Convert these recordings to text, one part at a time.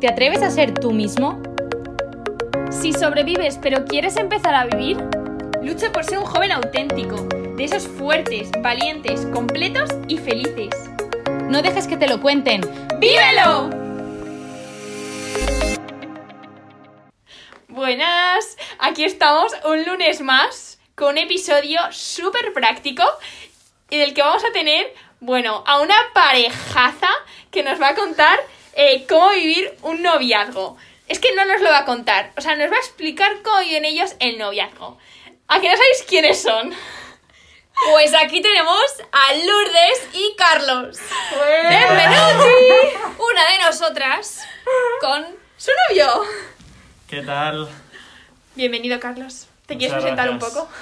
¿Te atreves a ser tú mismo? Si sobrevives pero quieres empezar a vivir, lucha por ser un joven auténtico, de esos fuertes, valientes, completos y felices. No dejes que te lo cuenten. ¡Vívelo! Buenas, aquí estamos un lunes más con un episodio súper práctico y del que vamos a tener, bueno, a una parejaza que nos va a contar eh, cómo vivir un noviazgo. Es que no nos lo va a contar, o sea, nos va a explicar cómo viven ellos el noviazgo. ¿A que no sabéis quiénes son? Pues aquí tenemos a Lourdes y Carlos. ¡Bienvenidos! Una de nosotras con ¡Su novio! ¿Qué tal? Bienvenido, Carlos. ¿Te Muchas quieres presentar gracias. un poco?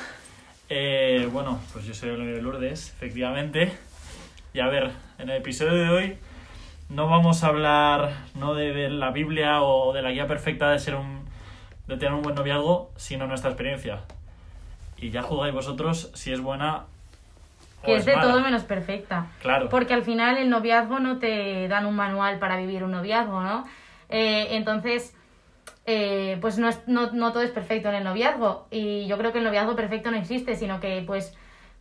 Eh, bueno, pues yo soy el novio de Lourdes, efectivamente. Y a ver, en el episodio de hoy no vamos a hablar no de, de la Biblia o de la guía perfecta de ser un de tener un buen noviazgo, sino nuestra experiencia. Y ya jugáis vosotros si es buena o Que es de mala. todo menos perfecta. Claro. Porque al final el noviazgo no te dan un manual para vivir un noviazgo, ¿no? Eh, entonces, eh, pues no, es- no, no todo es perfecto en el noviazgo. Y yo creo que el noviazgo perfecto no existe, sino que pues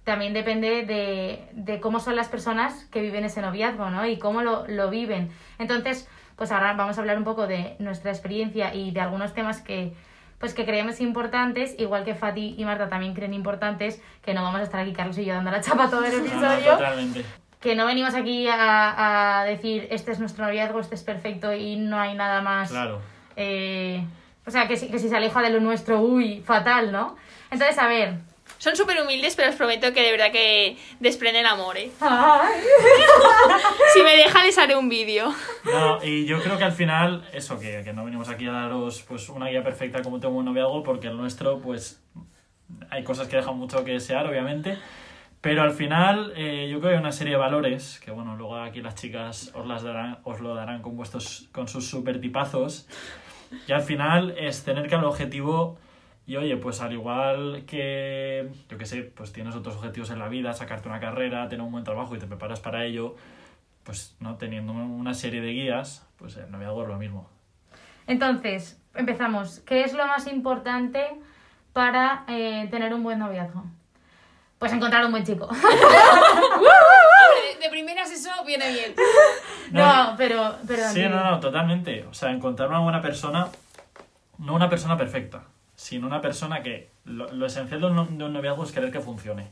también depende de, de cómo son las personas que viven ese noviazgo, ¿no? Y cómo lo, lo viven. Entonces, pues ahora vamos a hablar un poco de nuestra experiencia y de algunos temas que pues que creemos importantes, igual que Fati y Marta también creen importantes, que no vamos a estar aquí Carlos y yo dando la chapa todo el no, episodio, totalmente. que no venimos aquí a, a decir este es nuestro noviazgo, este es perfecto y no hay nada más. Claro. eh, o sea, que si, que si se aleja de lo nuestro, uy, fatal, ¿no? Entonces, a ver. Son súper humildes, pero os prometo que de verdad que desprenden amor, ¿eh? Si me deja, les haré un vídeo. No, y yo creo que al final, eso, que, que no venimos aquí a daros pues una guía perfecta como tengo un noviazgo, porque el nuestro, pues, hay cosas que dejan mucho que desear, obviamente. Pero al final, eh, yo creo que hay una serie de valores, que bueno, luego aquí las chicas os, las darán, os lo darán con, vuestros, con sus super tipazos. Y al final es tener claro el objetivo y oye, pues al igual que, yo qué sé, pues tienes otros objetivos en la vida, sacarte una carrera, tener un buen trabajo y te preparas para ello, pues no teniendo una serie de guías, pues el noviazgo es lo mismo. Entonces, empezamos. ¿Qué es lo más importante para eh, tener un buen noviazgo? Pues encontrar un buen chico. De, de primeras eso viene bien. no, pero... pero Sí, no, no, totalmente. O sea, encontrar una buena persona, no una persona perfecta, sino una persona que lo, lo esencial de un, de un noviazgo es querer que funcione.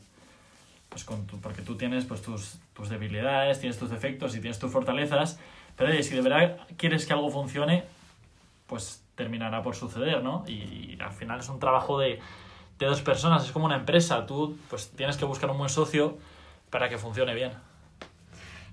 Pues con tu, porque tú tienes pues, tus, tus debilidades, tienes tus defectos y tienes tus fortalezas, pero oye, si de verdad quieres que algo funcione, pues terminará por suceder, ¿no? Y, al final es un trabajo de, de dos personas, es como una empresa, tú pues tienes que buscar un buen socio para que funcione bien.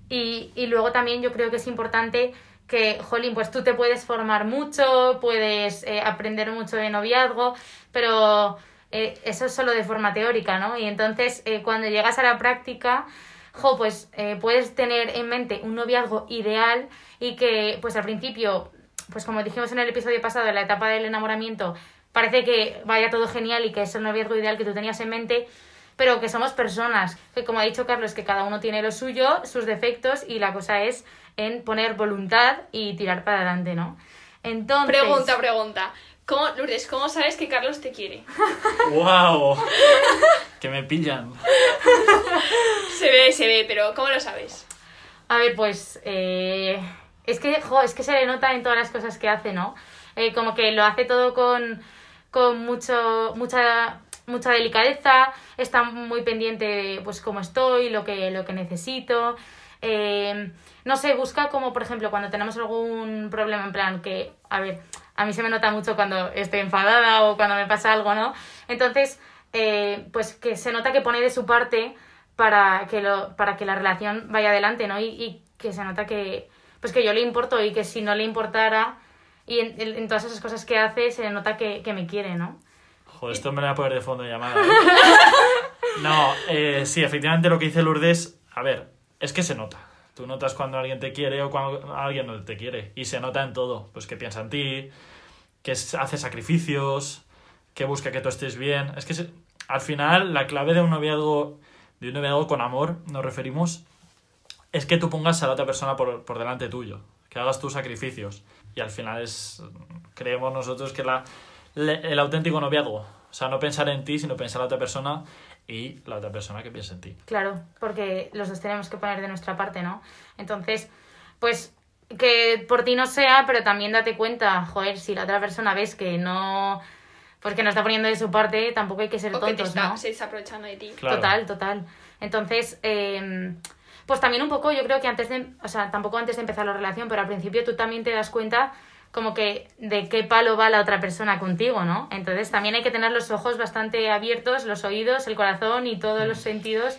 Y, y luego también yo creo que es importante que, jolín, pues tú te puedes formar mucho, puedes eh, aprender mucho de noviazgo, pero eh, eso es solo de forma teórica, ¿no? Y entonces eh, cuando llegas a la práctica, jo, pues eh, puedes tener en mente un noviazgo ideal y que, pues al principio, pues como dijimos en el episodio pasado, en la etapa del enamoramiento, parece que vaya todo genial y que es el noviazgo ideal que tú tenías en mente, pero que somos personas, que como ha dicho Carlos, que cada uno tiene lo suyo, sus defectos, y la cosa es en poner voluntad y tirar para adelante, ¿no? Entonces... Pregunta, pregunta. ¿Cómo, Lourdes, ¿cómo sabes que Carlos te quiere? ¡Wow! que me pillan. Se ve, se ve, pero ¿cómo lo sabes? A ver, pues eh, es que, jo, es que se le nota en todas las cosas que hace, ¿no? Eh, como que lo hace todo con, con mucho, mucha, mucha delicadeza, está muy pendiente de pues cómo estoy, lo que, lo que necesito. Eh, no sé, busca como, por ejemplo, cuando tenemos algún problema, en plan que, a ver, a mí se me nota mucho cuando estoy enfadada o cuando me pasa algo, ¿no? Entonces, eh, pues que se nota que pone de su parte para que, lo, para que la relación vaya adelante, ¿no? Y, que se nota que, pues que yo le importo y que si no le importara y en, en- en todas esas cosas que hace se nota que, que me quiere, ¿no? Joder, esto me lo voy a poner de fondo de llamada. ¿eh? No, eh, sí, efectivamente lo que dice Lourdes, a ver, es que se nota. Tú notas cuando alguien te quiere o cuando alguien no te quiere. Y se nota en todo. Pues que piensa en ti, que hace sacrificios, que busca que tú estés bien. Es que se- al final la clave de un noviazgo, de un noviazgo con amor, nos referimos, es que tú pongas a la otra persona por, por delante tuyo. que hagas tus sacrificios. Y al final es, creemos nosotros que la, el auténtico noviazgo, o sea, no pensar en ti, sino pensar en la otra persona y la otra persona que piensa en ti. Claro, porque los dos tenemos que poner de nuestra parte, ¿no? Entonces, pues que por ti no sea, pero también date cuenta, joder, si la otra persona ves que no, pues que no está poniendo de su parte, tampoco hay que ser O que te tontos, está, ¿no? se está aprovechando de ti. Claro. Total, total. Entonces, eh, pues también un poco, yo creo que antes de, o sea, tampoco antes de empezar la relación, pero al principio tú también te das cuenta como que de qué palo va la otra persona contigo, ¿no? Entonces también hay que tener los ojos bastante abiertos, los oídos, el corazón y todos los sentidos.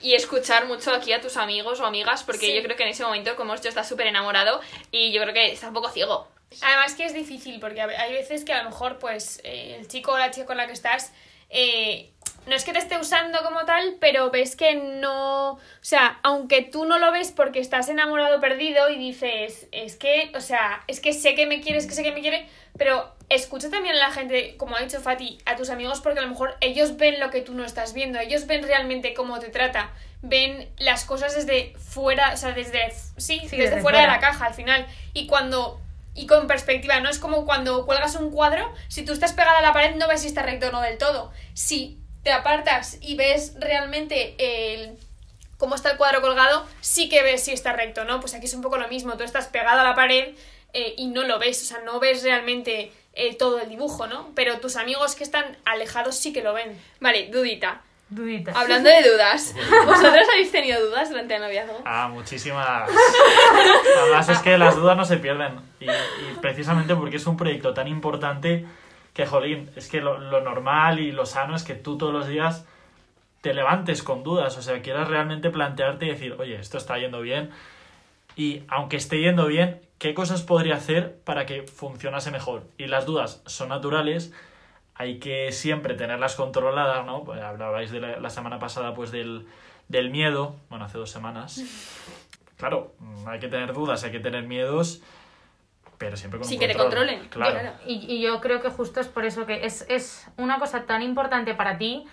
Y escuchar mucho aquí a tus amigos o amigas, porque Sí. yo creo que en ese momento, como yo estás súper enamorado y yo creo que está un poco ciego. Además que es difícil, porque hay veces que a lo mejor, pues, eh, el chico o la chica con la que estás, eh, no es que te esté usando como tal, pero ves que no... O sea, aunque tú no lo ves porque estás enamorado perdido y dices, es que, o sea, es que sé que me quiere, es que sé que me quiere, pero escucha también a la gente, como ha dicho Fati, a tus amigos, porque a lo mejor ellos ven lo que tú no estás viendo, ellos ven realmente cómo te trata, ven las cosas desde fuera, o sea, desde, sí, Sí, desde, desde fuera, de la caja al final. Y cuando y con perspectiva, no es como cuando cuelgas un cuadro, si tú estás pegada a la pared no ves si está recto o no del todo. Si te apartas y ves realmente el cómo está el cuadro colgado, sí que ves si está recto, ¿no? Pues aquí es un poco lo mismo, tú estás pegada a la pared eh, y no lo ves, o sea, no ves realmente eh, todo el dibujo, ¿no? Pero tus amigos que están alejados sí que lo ven. Vale, dudita. Duditas. Hablando de dudas, ¿vosotros habéis tenido dudas durante el noviazgo? Ah, muchísimas. Además es que las dudas no se pierden. Y, y precisamente porque es un proyecto tan importante que, jolín, es que lo, lo normal y lo sano es que tú todos los días te levantes con dudas. O sea, quieras realmente plantearte y decir, oye, esto está yendo bien. Y aunque esté yendo bien, ¿qué cosas podría hacer para que funcionase mejor? Y las dudas son naturales, hay que siempre tenerlas controladas, ¿no? Pues hablabais de la, la semana pasada pues del, del miedo, bueno, hace dos semanas. Claro, hay que tener dudas, hay que tener miedos, pero siempre con Sin un que te control. controlen, Claro. claro. Y, y yo creo que justo es por eso que es, es una cosa tan importante para ti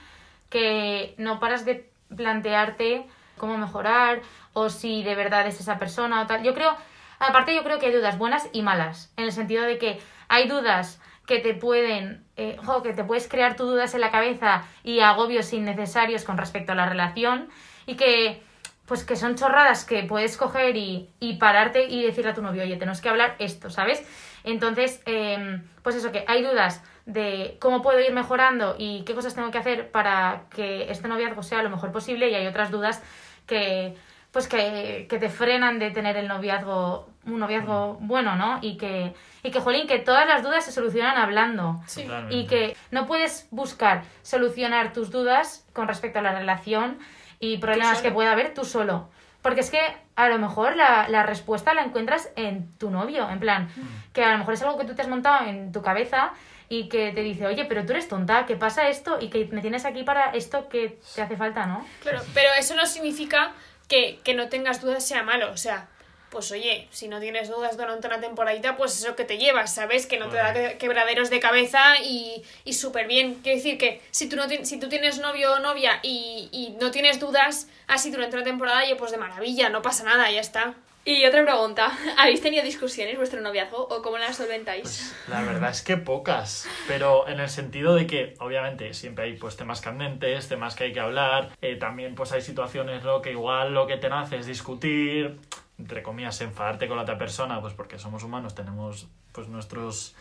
que no paras de plantearte cómo mejorar o si de verdad es esa persona o tal. Yo creo, aparte yo creo que hay dudas buenas y malas, en el sentido de que hay dudas que te pueden, eh, jo, que te puedes crear tus dudas en la cabeza y agobios innecesarios con respecto a la relación y que pues que son chorradas que puedes coger y, y pararte y decirle a tu novio, oye, tenemos que hablar esto, ¿sabes? Entonces, eh, pues eso, que hay dudas de cómo puedo ir mejorando y qué cosas tengo que hacer para que este noviazgo sea lo mejor posible y hay otras dudas que pues que, que te frenan de tener el noviazgo, un noviazgo bueno, ¿no? Y que, y que, jolín, que todas las dudas se solucionan hablando. Sí. Y que no puedes buscar solucionar tus dudas con respecto a la relación y problemas que pueda haber tú solo. Porque es que a lo mejor la, la respuesta la encuentras en tu novio, en plan, que a lo mejor es algo que tú te has montado en tu cabeza y que te dice, oye, pero tú eres tonta, ¿qué pasa esto? Y que me tienes aquí para esto que te hace falta, ¿no? Claro, pero eso no significa que, que no tengas dudas sea malo. O sea, pues oye, si no tienes dudas durante una temporadita, pues eso que te llevas, ¿sabes? Que no te da que- quebraderos de cabeza y, y súper bien. Quiero decir que si tú, no ti- si tú tienes novio o novia y, y no tienes dudas así durante una temporada, yo pues de maravilla, no pasa nada, ya está. Y otra pregunta, ¿habéis tenido discusiones vuestro noviazgo o cómo las solventáis? Pues, la verdad es que pocas, pero en el sentido de que obviamente siempre hay pues temas candentes, temas que hay que hablar, eh, también pues hay situaciones ¿no? que igual lo que te nace es discutir, entre comillas, enfadarte con la otra persona, pues porque somos humanos, tenemos pues nuestros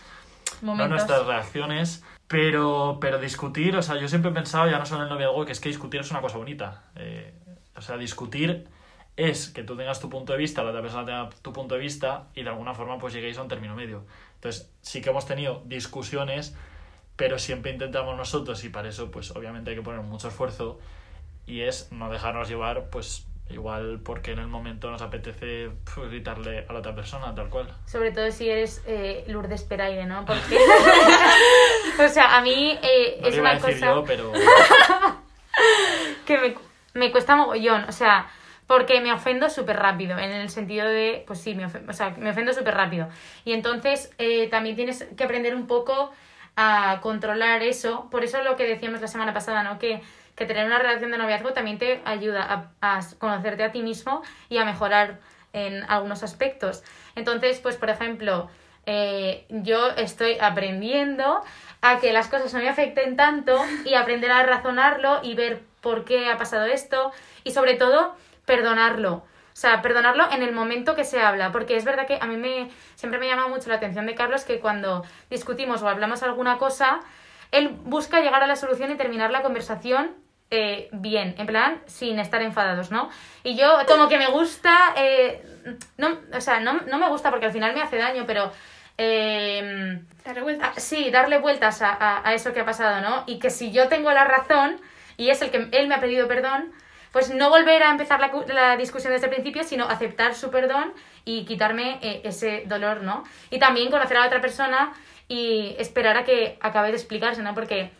no nuestras reacciones, pero, pero discutir, o sea, yo siempre he pensado, ya no solo en el noviazgo, que es que discutir es una cosa bonita. Eh, o sea, discutir es que tú tengas tu punto de vista, la otra persona tenga tu punto de vista y de alguna forma pues lleguéis a un término medio. Entonces, sí que hemos tenido discusiones, pero siempre intentamos nosotros y para eso pues obviamente hay que poner mucho esfuerzo y es no dejarnos llevar pues igual porque en el momento nos apetece pues, gritarle a la otra persona, tal cual. Sobre todo si eres eh, Lourdes Peraire, ¿no? Porque, o sea, a mí eh, No es una decir cosa yo, pero... que me, me cuesta mogollón, o sea, porque me ofendo súper rápido, en el sentido de, pues sí, me ofendo, o sea, me ofendo súper rápido. Y entonces eh, también tienes que aprender un poco a controlar eso, por eso lo que decíamos la semana pasada, ¿no? Que, que tener una relación de noviazgo también te ayuda a, conocerte a ti mismo y a mejorar en algunos aspectos. Entonces, pues por ejemplo, eh, yo estoy aprendiendo a que las cosas no me afecten tanto y aprender a razonarlo y ver por qué ha pasado esto y sobre todo perdonarlo. O sea, perdonarlo en el momento que se habla, porque es verdad que a mí me siempre me llama mucho la atención de Carlos que cuando discutimos o hablamos alguna cosa, él busca llegar a la solución y terminar la conversación eh, bien, en plan, sin estar enfadados, ¿no? Y yo como que me gusta, eh, no, o sea, no, no me gusta porque al final me hace daño, pero... eh, Darle vueltas. Ah, sí, darle vueltas a, a- a eso que ha pasado, ¿no? Y que si yo tengo la razón y es el que él me ha pedido perdón, pues no volver a empezar la, la discusión desde el principio, sino aceptar su perdón y quitarme eh, ese dolor, ¿no? Y también conocer a la otra persona y esperar a que acabe de explicarse, ¿no? Porque,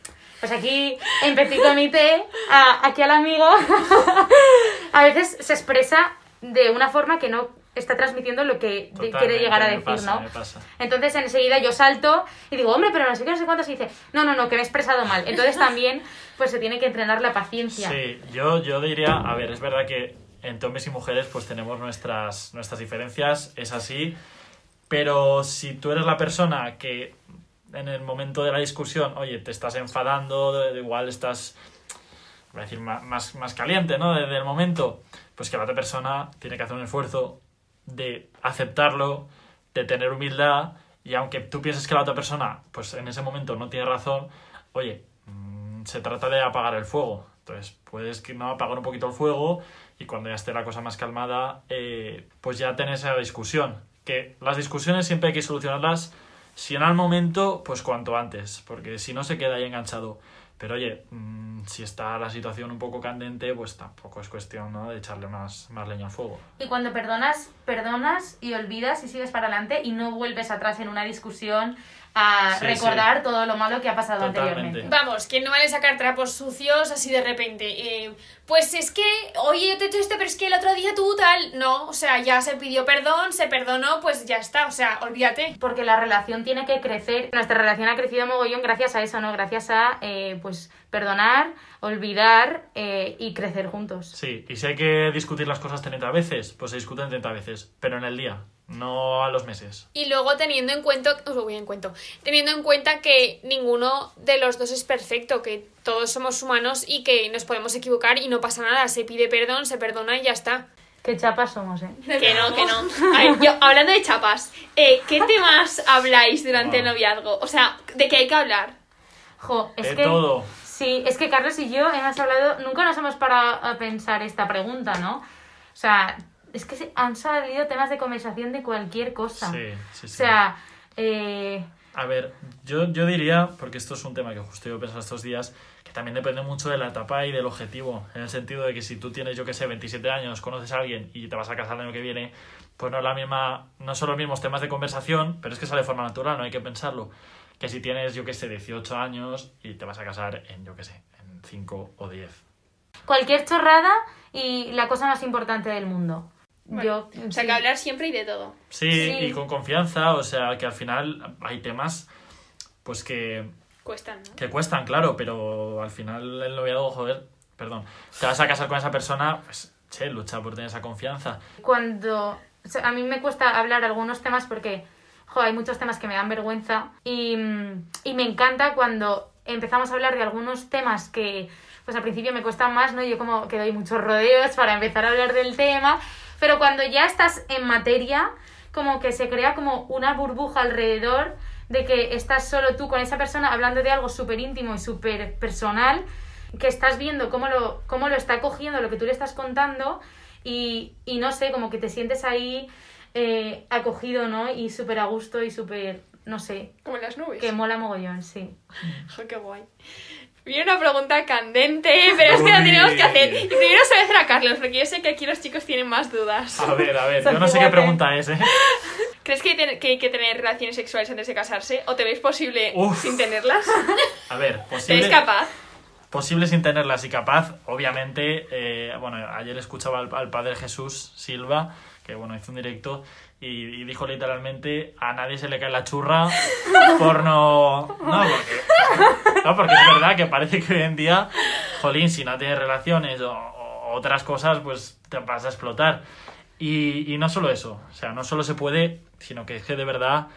pues aquí, en Petit Comité, a- aquí al amigo, a veces se expresa de una forma que no está transmitiendo lo que quiere llegar a decir, pasa, ¿no? me pasa. Entonces enseguida yo salto y digo, hombre, pero no sé qué, no sé cuánto se dice. No, no, no, que me he expresado mal. Entonces también pues se tiene que entrenar la paciencia. Sí, yo, yo diría, a ver, es verdad que entre hombres y mujeres pues tenemos nuestras, nuestras diferencias, es así, pero si tú eres la persona que en el momento de la discusión, oye, te estás enfadando, igual estás, voy a decir, más, más caliente, ¿no? Desde el momento, pues que la otra persona tiene que hacer un esfuerzo de aceptarlo, de tener humildad, y aunque tú pienses que la otra persona, pues en ese momento no tiene razón, oye, mm, se trata de apagar el fuego. Entonces, puedes que no apagar un poquito el fuego y cuando ya esté la cosa más calmada, eh, pues ya tenés esa discusión. Que las discusiones siempre hay que solucionarlas, si en al momento, pues cuanto antes, porque si no se queda ahí enganchado. Pero oye, mm, si está la situación un poco candente, pues tampoco es cuestión ¿no? de echarle más, más leña al fuego. Y cuando perdonas, perdonas y olvidas y sigues para adelante y no vuelves atrás en una discusión a Sí, recordar todo lo malo que ha pasado Totalmente. anteriormente. Vamos, que no vale sacar trapos sucios así de repente. Eh, pues es que, oye, yo te he hecho esto, pero es que el otro día tú tal. No, o sea, ya se pidió perdón, se perdonó, pues ya está. O sea, olvídate. Porque la relación tiene que crecer. Nuestra relación ha crecido mogollón gracias a eso, ¿no? Gracias a, eh, pues, perdonar, olvidar eh, y crecer juntos. Sí, y si hay que discutir las cosas 30 veces, pues se discuten 30 veces, pero en el día, no a los meses. Y luego teniendo en cuenta, os lo voy en cuenta, teniendo en cuenta que ninguno de los dos es perfecto, que todos somos humanos y que nos podemos equivocar y no pasa nada. Se pide perdón, se perdona y ya está. Qué chapas somos, ¿eh? Que no, que no. A ver, yo, hablando de chapas, eh, ¿qué temas habláis durante el noviazgo? O sea, ¿de qué hay que hablar? Jo, es de que... todo. Sí, es que Carlos y yo hemos hablado, nunca nos hemos parado a pensar esta pregunta, ¿no? O sea, es que han salido temas de conversación de cualquier cosa. Sí, sí, sí. O sea, eh, A ver, yo, yo diría, porque esto es un tema que justo yo he pensado estos días, que también depende mucho de la etapa y del objetivo. En el sentido de que si tú tienes, yo que sé, 27 años, conoces a alguien y te vas a casar el año que viene, pues no es la misma, no son los mismos temas de conversación, pero es que sale de forma natural, no hay que pensarlo. Que si tienes, yo que sé, 18 años y te vas a casar en, yo que sé, en 5 o 10. cualquier chorrada y la cosa más importante del mundo. yo, O sea, sí. que hablar siempre y de todo. Sí, Sí. y con confianza, o sea, que al final hay temas, pues que Cuestan, ¿no? Que cuestan, claro, pero al final el noviazgo, joder, perdón, te vas a casar con esa persona, pues, che, lucha por tener esa confianza. cuando o sea, a mí me cuesta hablar algunos temas porque jo, hay muchos temas que me dan vergüenza y, mm, y me encanta cuando empezamos a hablar de algunos temas que pues al principio me cuestan más, ¿no? Yo como que doy muchos rodeos para empezar a hablar del tema, pero cuando ya estás en materia, como que se crea como una burbuja alrededor de que estás solo tú con esa persona hablando de algo súper íntimo y súper personal, que estás viendo cómo lo, cómo lo está cogiendo lo que tú le estás contando y, y no sé, como que te sientes ahí eh, acogido, ¿no? Y súper a gusto y súper, no sé, Como en las nubes. que mola mogollón, sí. Jo, qué guay. Viene una pregunta candente, pero es que la tenemos que hacer. Y primero se voy a hacer a Carlos, porque yo sé que aquí los chicos tienen más dudas. A ver, a ver, yo no sé qué pregunta es, ¿eh? ¿Crees que hay, ten- que hay que tener relaciones sexuales antes de casarse? ¿O te veis posible Uf. sin tenerlas? A ver, ¿Te posible, veis capaz? posible sin tenerlas y capaz, obviamente, eh, bueno, ayer escuchaba al, al padre Jesús Silva, que bueno, hizo un directo y, dijo literalmente, a nadie se le cae la churra por no... No, porque, no, porque es verdad que parece que hoy en día, jolín, si no tienes relaciones o, o otras cosas, pues te vas a explotar. Y, y no solo eso, o sea, no solo se puede, sino que es que de verdad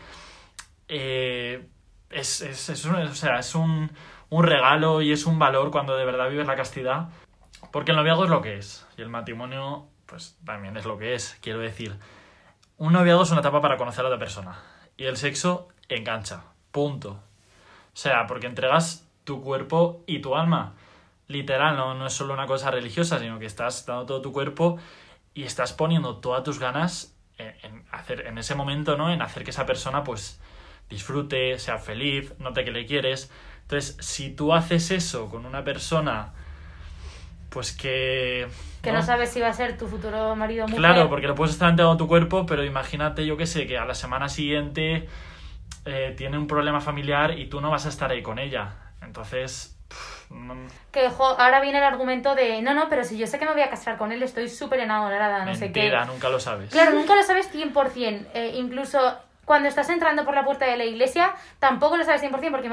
eh, es, es, es un, o sea, es un, un regalo y es un valor cuando de verdad vives la castidad. Porque el noviazgo es lo que es. Y el matrimonio, pues también es lo que es. Quiero decir, un noviazgo es una etapa para conocer a otra persona. Y el sexo engancha. Punto. O sea, porque entregas tu cuerpo y tu alma. Literal, no, no es solo una cosa religiosa, sino que estás dando todo tu cuerpo y estás poniendo todas tus ganas en, en hacer, en ese momento, ¿no? En hacer que esa persona, pues, disfrute, sea feliz, note que le quieres. Entonces, si tú haces eso con una persona, pues que... Que no, sabes si va a ser tu futuro marido o mujer. Claro, porque lo puedes estar entregando tu cuerpo, pero imagínate, yo qué sé, que a la semana siguiente eh, tiene un problema familiar y tú no vas a estar ahí con ella. Entonces... Que jo, ahora viene el argumento de, no, no, pero si yo sé que me voy a casar con él, estoy súper enamorada, no sé qué. nunca lo sabes. Claro, nunca lo sabes 100%. Eh, incluso cuando estás entrando por la puerta de la iglesia, tampoco lo sabes 100% porque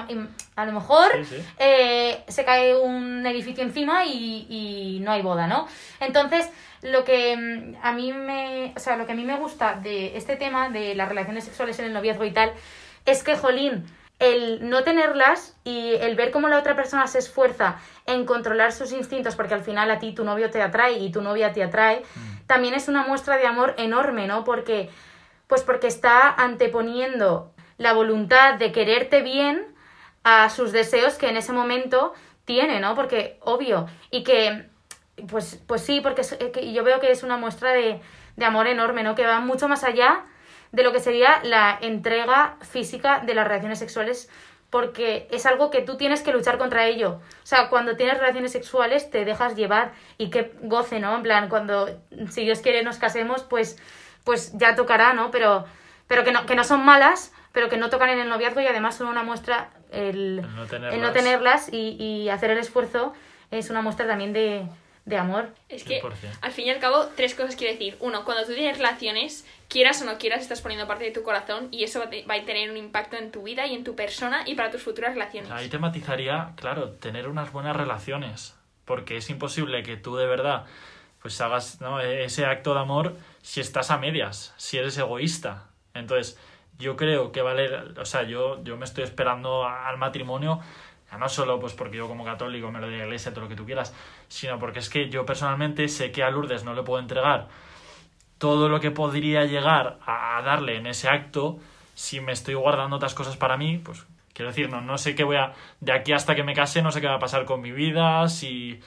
a lo mejor Sí, sí. eh, se cae un edificio encima y, y no hay boda, ¿no? Entonces, lo que mm, a mí me, o sea, lo que a mí me gusta de este tema de las relaciones sexuales en el noviazgo y tal es que, jolín, el no tenerlas y el ver cómo la otra persona se esfuerza en controlar sus instintos, porque al final a ti tu novio te atrae y tu novia te atrae, también es una muestra de amor enorme, ¿no? Porque, pues porque está anteponiendo la voluntad de quererte bien a sus deseos que en ese momento tiene, ¿no? Porque, obvio, y que, pues, pues sí, porque eh, yo veo que es una muestra de, de amor enorme, ¿no? Que va mucho más allá de lo que sería la entrega física de las relaciones sexuales porque es algo que tú tienes que luchar contra ello. O sea, cuando tienes relaciones sexuales te dejas llevar y que goce, ¿no? En plan, cuando, si Dios quiere, nos casemos, pues, pues ya tocará, ¿no? Pero, pero que, no, que no son malas, pero que no tocan en el noviazgo y además son una muestra, el, El no tenerlas. el no tenerlas y, y hacer el esfuerzo es una muestra también de, de amor. Es que, 100%. al fin y al cabo, tres cosas quiero decir. Uno, cuando tú tienes relaciones, quieras o no quieras, estás poniendo parte de tu corazón y eso va a te- va a tener un impacto en tu vida y en tu persona y para tus futuras relaciones. Ahí te matizaría, claro, tener unas buenas relaciones. Porque es imposible que tú de verdad pues hagas ¿no? ese acto de amor si estás a medias, si eres egoísta. Entonces, yo creo que vale, o sea, yo, yo me estoy esperando al matrimonio, ya no solo pues porque yo como católico me lo de la iglesia, todo lo que tú quieras, sino porque es que yo personalmente sé que a Lourdes no le puedo entregar todo lo que podría llegar a, a darle en ese acto si me estoy guardando otras cosas para mí, pues quiero decir, no, no sé qué voy a, de aquí hasta que me case, no sé qué va a pasar con mi vida, si,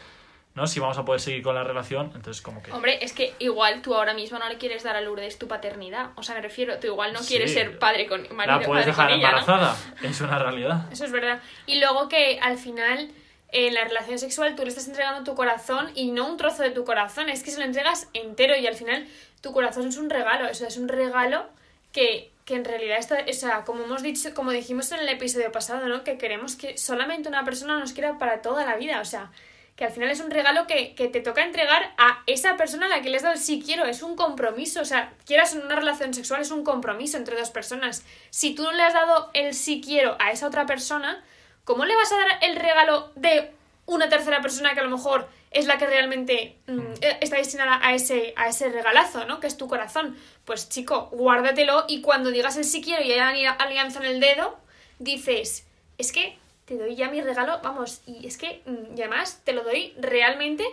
¿no? si vamos a poder seguir con la relación, entonces como que... Hombre, es que igual tú ahora mismo no le quieres dar a Lourdes tu paternidad. O sea, me refiero, tú igual no quieres Sí. ser padre con marido, la puedes padre dejar ella, ¿no? embarazada, es una realidad. Eso es verdad. Y luego que al final en la relación sexual tú le estás entregando tu corazón y no un trozo de tu corazón, es que se lo entregas entero y al final tu corazón es un regalo, o sea, es un regalo que, que en realidad está, o sea, como hemos dicho, como dijimos en el episodio pasado, ¿no? Que queremos que solamente una persona nos quiera para toda la vida, o sea, que al final es un regalo que, que te toca entregar a esa persona a la que le has dado el sí quiero, es un compromiso, o sea, quieras en una relación sexual es un compromiso entre dos personas. Si tú no le has dado el sí quiero a esa otra persona, ¿cómo le vas a dar el regalo de una tercera persona que a lo mejor es la que realmente mm, eh, está destinada a ese, a ese regalazo, ¿no? Que es tu corazón. Pues chico, guárdatelo y cuando digas el sí quiero y haya ali- alianza en el dedo, dices, es que te doy ya mi regalo, vamos, y es que, mm, además te lo doy realmente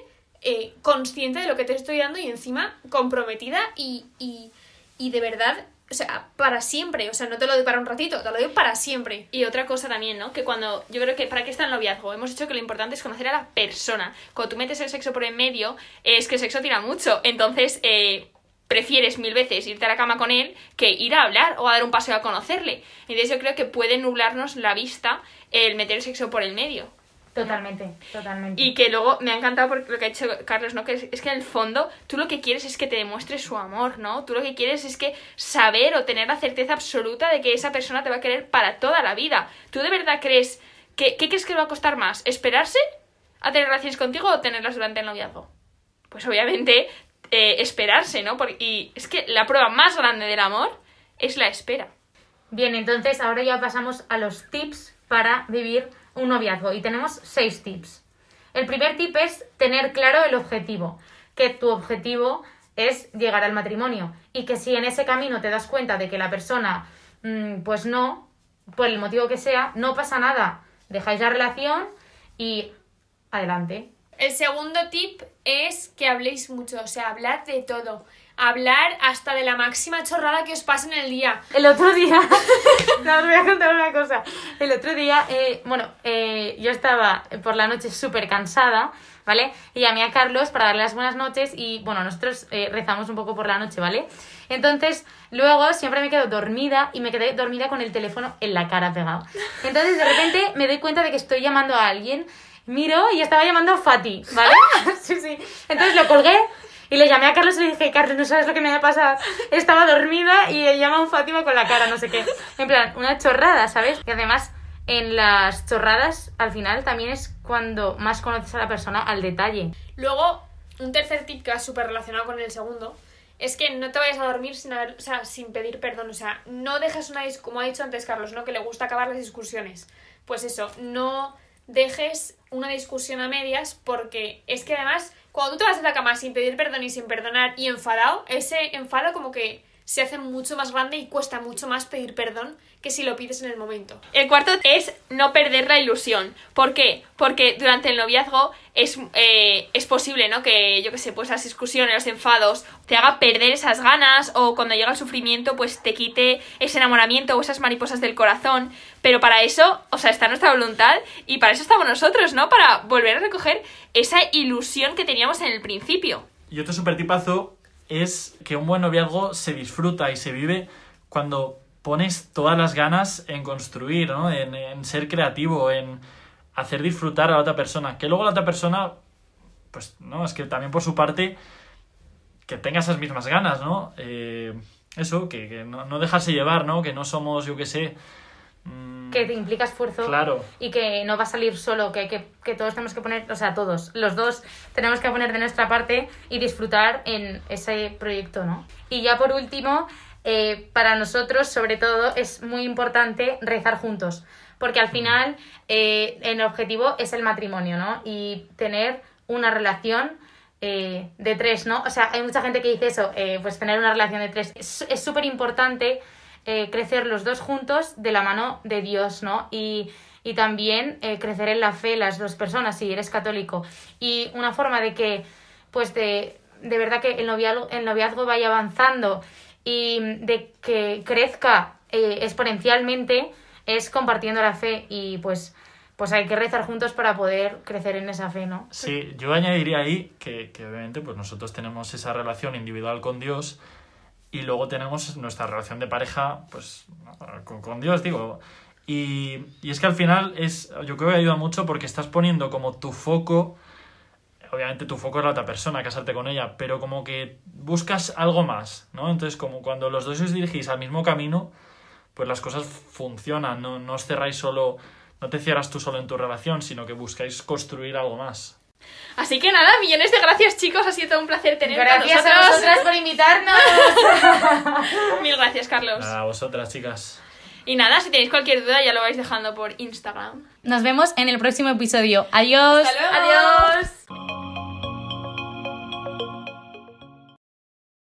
eh, consciente de lo que te estoy dando y encima comprometida y, y, y de verdad, o sea, para siempre, o sea, no te lo doy para un ratito, te lo doy para siempre. Y otra cosa también, ¿no? Que cuando. Yo creo que para qué está el noviazgo. Hemos dicho que lo importante es conocer a la persona. Cuando tú metes el sexo por en medio, es que el sexo tira mucho. Entonces, eh, prefieres mil veces irte a la cama con él que ir a hablar o a dar un paseo a conocerle. Entonces, yo creo que puede nublarnos la vista el meter el sexo por el medio. Totalmente, totalmente. Y que luego me ha encantado porque lo que ha dicho Carlos, ¿no? Que es, es que en el fondo tú lo que quieres es que te demuestre su amor, ¿no? Tú lo que quieres es que saber o tener la certeza absoluta de que esa persona te va a querer para toda la vida. ¿Tú de verdad crees que qué crees que le va a costar más? ¿Esperarse a tener relaciones contigo o tenerlas durante el noviazgo? Pues obviamente eh, esperarse, ¿no? Porque, y es que la prueba más grande del amor es la espera. Bien, entonces ahora ya pasamos a los tips para vivir un noviazgo y tenemos seis tips. El primer tip es tener claro el objetivo, que tu objetivo es llegar al matrimonio. Y que si en ese camino te das cuenta de que la persona, mm, pues no, por el motivo que sea, no pasa nada. Dejáis la relación y adelante. El segundo tip es que habléis mucho, o sea, hablad de todo. Hablar hasta de la máxima chorrada que os pase en el día. El otro día, os voy a contar una cosa. El otro día, eh, bueno, eh, yo estaba por la noche súper cansada, ¿vale? Y llamé a Carlos para darle las buenas noches y, bueno, nosotros eh, rezamos un poco por la noche, ¿vale? Entonces, luego siempre me quedo dormida y me quedé dormida con el teléfono en la cara pegado. Entonces, de repente me doy cuenta de que estoy llamando a alguien, miro y estaba llamando a Fati, ¿vale? sí, sí. Entonces lo colgué y le llamé a Carlos y le dije, Carlos, no sabes lo que me ha pasado. Estaba dormida y llama a un Fátima con la cara, no sé qué. En plan, una chorrada, ¿sabes? Y además, en las chorradas, al final también es cuando más conoces a la persona al detalle. Luego, un tercer tip que va súper relacionado con el segundo es que no te vayas a dormir sin, haber- o sea, sin pedir perdón. O sea, no dejes una como ha dicho antes Carlos, ¿no? Que le gusta acabar las discusiones. Pues eso, no dejes una discusión a medias porque es que además, cuando tú te vas a la cama sin pedir perdón y sin perdonar y enfadado, ese enfado como que se hace mucho más grande y cuesta mucho más pedir perdón que si lo pides en el momento. El cuarto es no perder la ilusión. ¿Por qué? Porque durante el noviazgo es, eh, es posible, ¿no? Que, yo qué sé, pues las discusiones, los enfados, te haga perder esas ganas o cuando llega el sufrimiento, pues te quite ese enamoramiento o esas mariposas del corazón. Pero para eso, o sea, está nuestra voluntad y para eso estamos nosotros, ¿no? Para volver a recoger esa ilusión que teníamos en el principio. Y otro super tipazo es que un buen noviazgo se disfruta y se vive cuando pones todas las ganas en construir, ¿no? En, ser creativo, en hacer disfrutar a la otra persona. Que luego la otra persona, pues, ¿no? Es que también por su parte, que tenga esas mismas ganas, ¿no? Eh, eso, que, que no, no dejarse llevar, ¿no? Que no somos, yo qué sé... mm, Que te implica esfuerzo Claro. y que no va a salir solo, que, que, que todos tenemos que poner, o sea, todos, los dos tenemos que poner de nuestra parte y disfrutar en ese proyecto, ¿no? Y ya por último, eh, para nosotros, sobre todo, es muy importante rezar juntos, porque al final eh, el objetivo es el matrimonio, ¿no? Y tener una relación eh, de tres, ¿no? O sea, hay mucha gente que dice eso, eh, pues tener una relación de tres. Es es súper importante eh, crecer los dos juntos de la mano de Dios, ¿no? Y, y también eh, crecer en la fe las dos personas, si eres católico. Y una forma de que, pues de, de verdad que el noviazgo, el noviazgo vaya avanzando y de que crezca eh, exponencialmente es compartiendo la fe y pues, pues hay que rezar juntos para poder crecer en esa fe, ¿no? Sí, yo añadiría ahí que, que obviamente pues nosotros tenemos esa relación individual con Dios y luego tenemos nuestra relación de pareja pues con, Dios, digo. Y, y es que al final es, yo creo que ayuda mucho porque estás poniendo como tu foco, obviamente tu foco es la otra persona, casarte con ella, pero como que buscas algo más, ¿no? Entonces como cuando los dos os dirigís al mismo camino, pues las cosas funcionan, no, no os cerráis solo, no te cierras tú solo en tu relación, sino que buscáis construir algo más. Así que nada, millones de gracias chicos, ha sido todo un placer tener Gracias con a nosotros. vosotras por invitarnos. Mil gracias, Carlos. A vosotras, chicas. Y nada, si tenéis cualquier duda ya lo vais dejando por Instagram. Nos vemos en el próximo episodio. Adiós. Hasta luego. Adiós.